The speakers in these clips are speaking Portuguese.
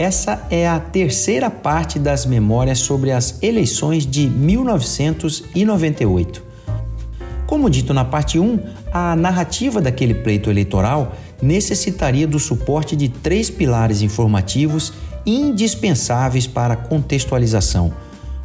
Essa é a terceira parte das memórias sobre as eleições de 1998. Como dito na parte 1, a narrativa daquele pleito eleitoral necessitaria do suporte de três pilares informativos indispensáveis para a contextualização: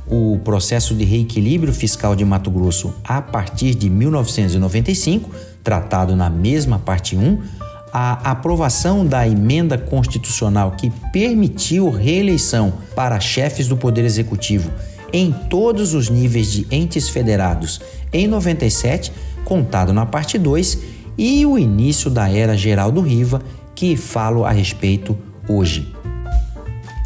o processo de reequilíbrio fiscal de Mato Grosso a partir de 1995, tratado na mesma parte 1, a aprovação da emenda constitucional que permitiu reeleição para chefes do Poder Executivo em todos os níveis de entes federados em 97, contado na parte 2, e o início da era Geraldo Riva, que falo a respeito hoje.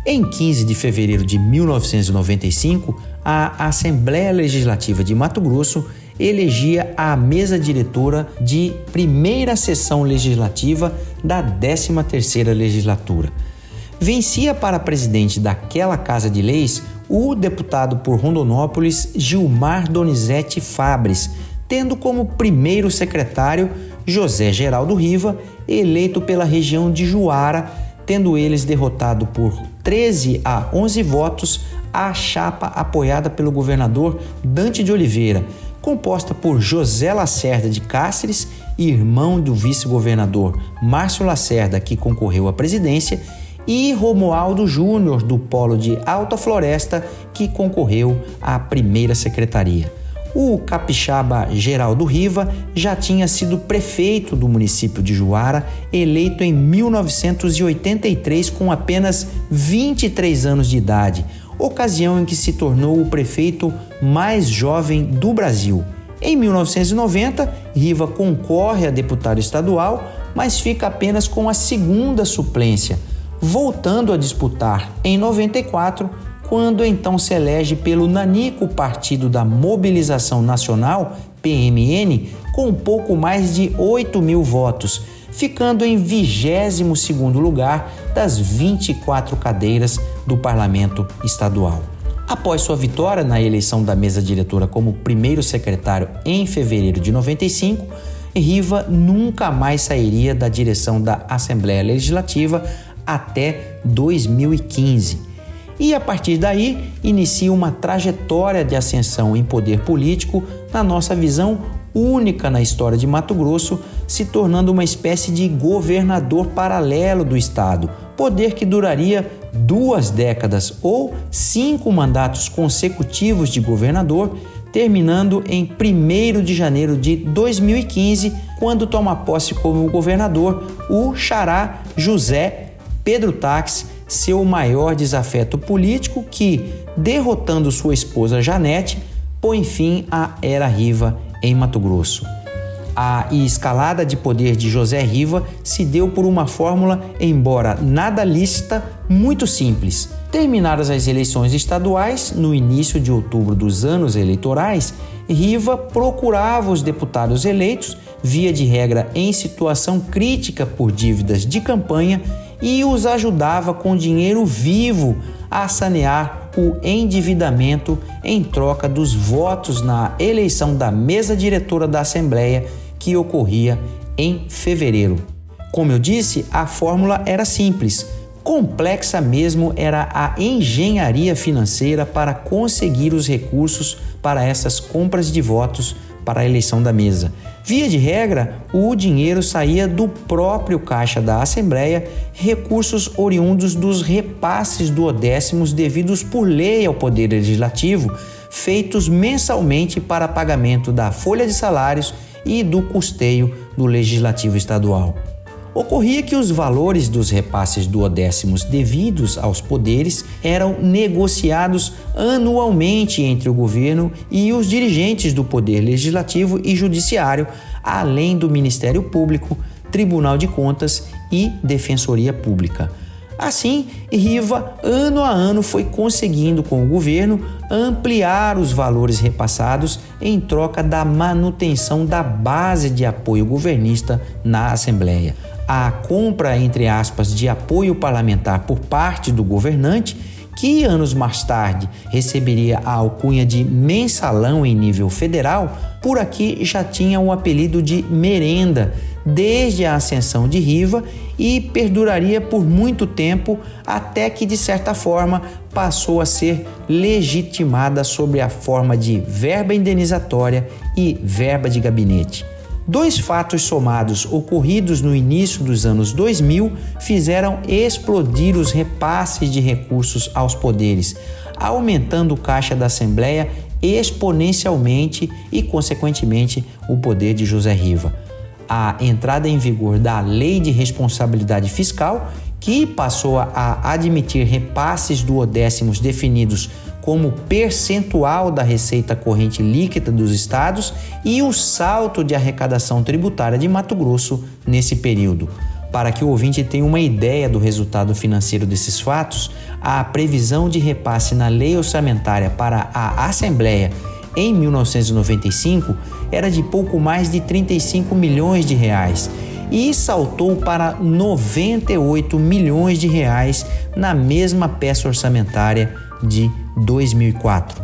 Em 15 de fevereiro de 1995, a Assembleia Legislativa de Mato Grosso elegia a mesa diretora de primeira sessão legislativa da 13ª legislatura. Vencia para presidente daquela Casa de Leis o deputado por Rondonópolis Gilmar Donizete Fabres, tendo como primeiro secretário José Geraldo Riva, eleito pela região de Juara, tendo eles derrotado por 13 a 11 votos a chapa apoiada pelo governador Dante de Oliveira, composta por José Lacerda de Cáceres, irmão do vice-governador Márcio Lacerda, que concorreu à presidência, e Romualdo Júnior, do Polo de Alta Floresta, que concorreu à primeira secretaria. O capixaba Geraldo Riva já tinha sido prefeito do município de Juara, eleito em 1983 com apenas 23 anos de idade, ocasião em que se tornou o prefeito mais jovem do Brasil. Em 1990, Riva concorre a deputado estadual, mas fica apenas com a segunda suplência, voltando a disputar em 94 quando então se elege pelo Nanico Partido da Mobilização Nacional, PMN, com pouco mais de 8 mil votos, ficando em 22 lugar das 24 cadeiras do Parlamento Estadual. Após sua vitória na eleição da mesa diretora como primeiro secretário em fevereiro de 95, Riva nunca mais sairia da direção da Assembleia Legislativa até 2015 e a partir daí inicia uma trajetória de ascensão em poder político na nossa visão única na história de Mato Grosso, se tornando uma espécie de governador paralelo do estado, poder que duraria duas décadas ou cinco mandatos consecutivos de governador, terminando em 1 de janeiro de 2015, quando toma posse como governador o xará José Pedro Táxi seu maior desafeto político que, derrotando sua esposa Janete, põe fim à era Riva em Mato Grosso. A escalada de poder de José Riva se deu por uma fórmula, embora nada lícita, muito simples. Terminadas as eleições estaduais, no início de outubro dos anos eleitorais, Riva procurava os deputados eleitos, via de regra em situação crítica por dívidas de campanha, e os ajudava com dinheiro vivo a sanear o endividamento em troca dos votos na eleição da mesa diretora da Assembleia que ocorria em fevereiro. Como eu disse, a fórmula era simples. Complexa mesmo era a engenharia financeira para conseguir os recursos para essas compras de votos para a eleição da mesa. Via de regra, o dinheiro saía do próprio caixa da Assembleia, recursos oriundos dos repasses duodécimos devidos por lei ao Poder Legislativo, feitos mensalmente para pagamento da folha de salários e do custeio do Legislativo Estadual. Ocorria que os valores dos repasses duodécimos devidos aos poderes eram negociados anualmente entre o governo e os dirigentes do Poder Legislativo e Judiciário, além do Ministério Público, Tribunal de Contas e Defensoria Pública. Assim, Riva, ano a ano, foi conseguindo com o governo ampliar os valores repassados em troca da manutenção da base de apoio governista na Assembleia a compra, entre aspas, de apoio parlamentar por parte do governante, que anos mais tarde receberia a alcunha de mensalão em nível federal, por aqui já tinha o apelido de merenda desde a ascensão de Riva e perduraria por muito tempo até que, de certa forma, passou a ser legitimada sob a forma de verba indenizatória e verba de gabinete. Dois fatos somados ocorridos no início dos anos 2000 fizeram explodir os repasses de recursos aos poderes, aumentando o caixa da Assembleia exponencialmente e, consequentemente, o poder de José Riva. A entrada em vigor da Lei de Responsabilidade Fiscal, que passou a admitir repasses duodécimos definidos como percentual da receita corrente líquida dos estados e o salto de arrecadação tributária de Mato Grosso nesse período. Para que o ouvinte tenha uma ideia do resultado financeiro desses fatos, a previsão de repasse na lei orçamentária para a Assembleia em 1995 era de pouco mais de 35 milhões de reais e saltou para 98 milhões de reais na mesma peça orçamentária de 2004.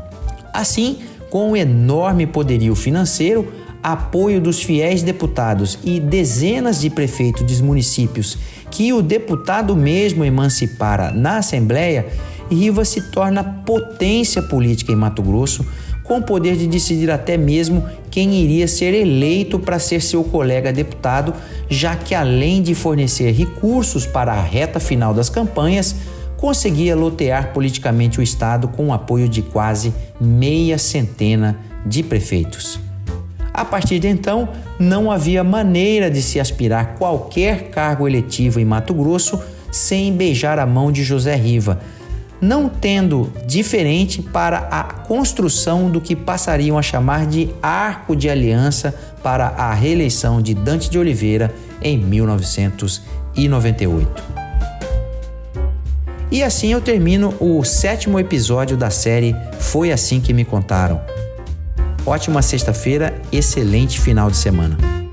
Assim, com o enorme poderio financeiro, apoio dos fiéis deputados e dezenas de prefeitos de municípios que o deputado mesmo emancipara na Assembleia, Riva se torna potência política em Mato Grosso, com o poder de decidir até mesmo quem iria ser eleito para ser seu colega deputado, já que além de fornecer recursos para a reta final das campanhas, conseguia lotear politicamente o Estado com o apoio de quase meia centena de prefeitos. A partir de então, não havia maneira de se aspirar qualquer cargo eletivo em Mato Grosso sem beijar a mão de José Riva, não tendo diferente para a construção do que passariam a chamar de arco de aliança para a reeleição de Dante de Oliveira em 1998. E assim eu termino o sétimo episódio da série Foi Assim Que Me Contaram. Ótima sexta-feira, excelente final de semana.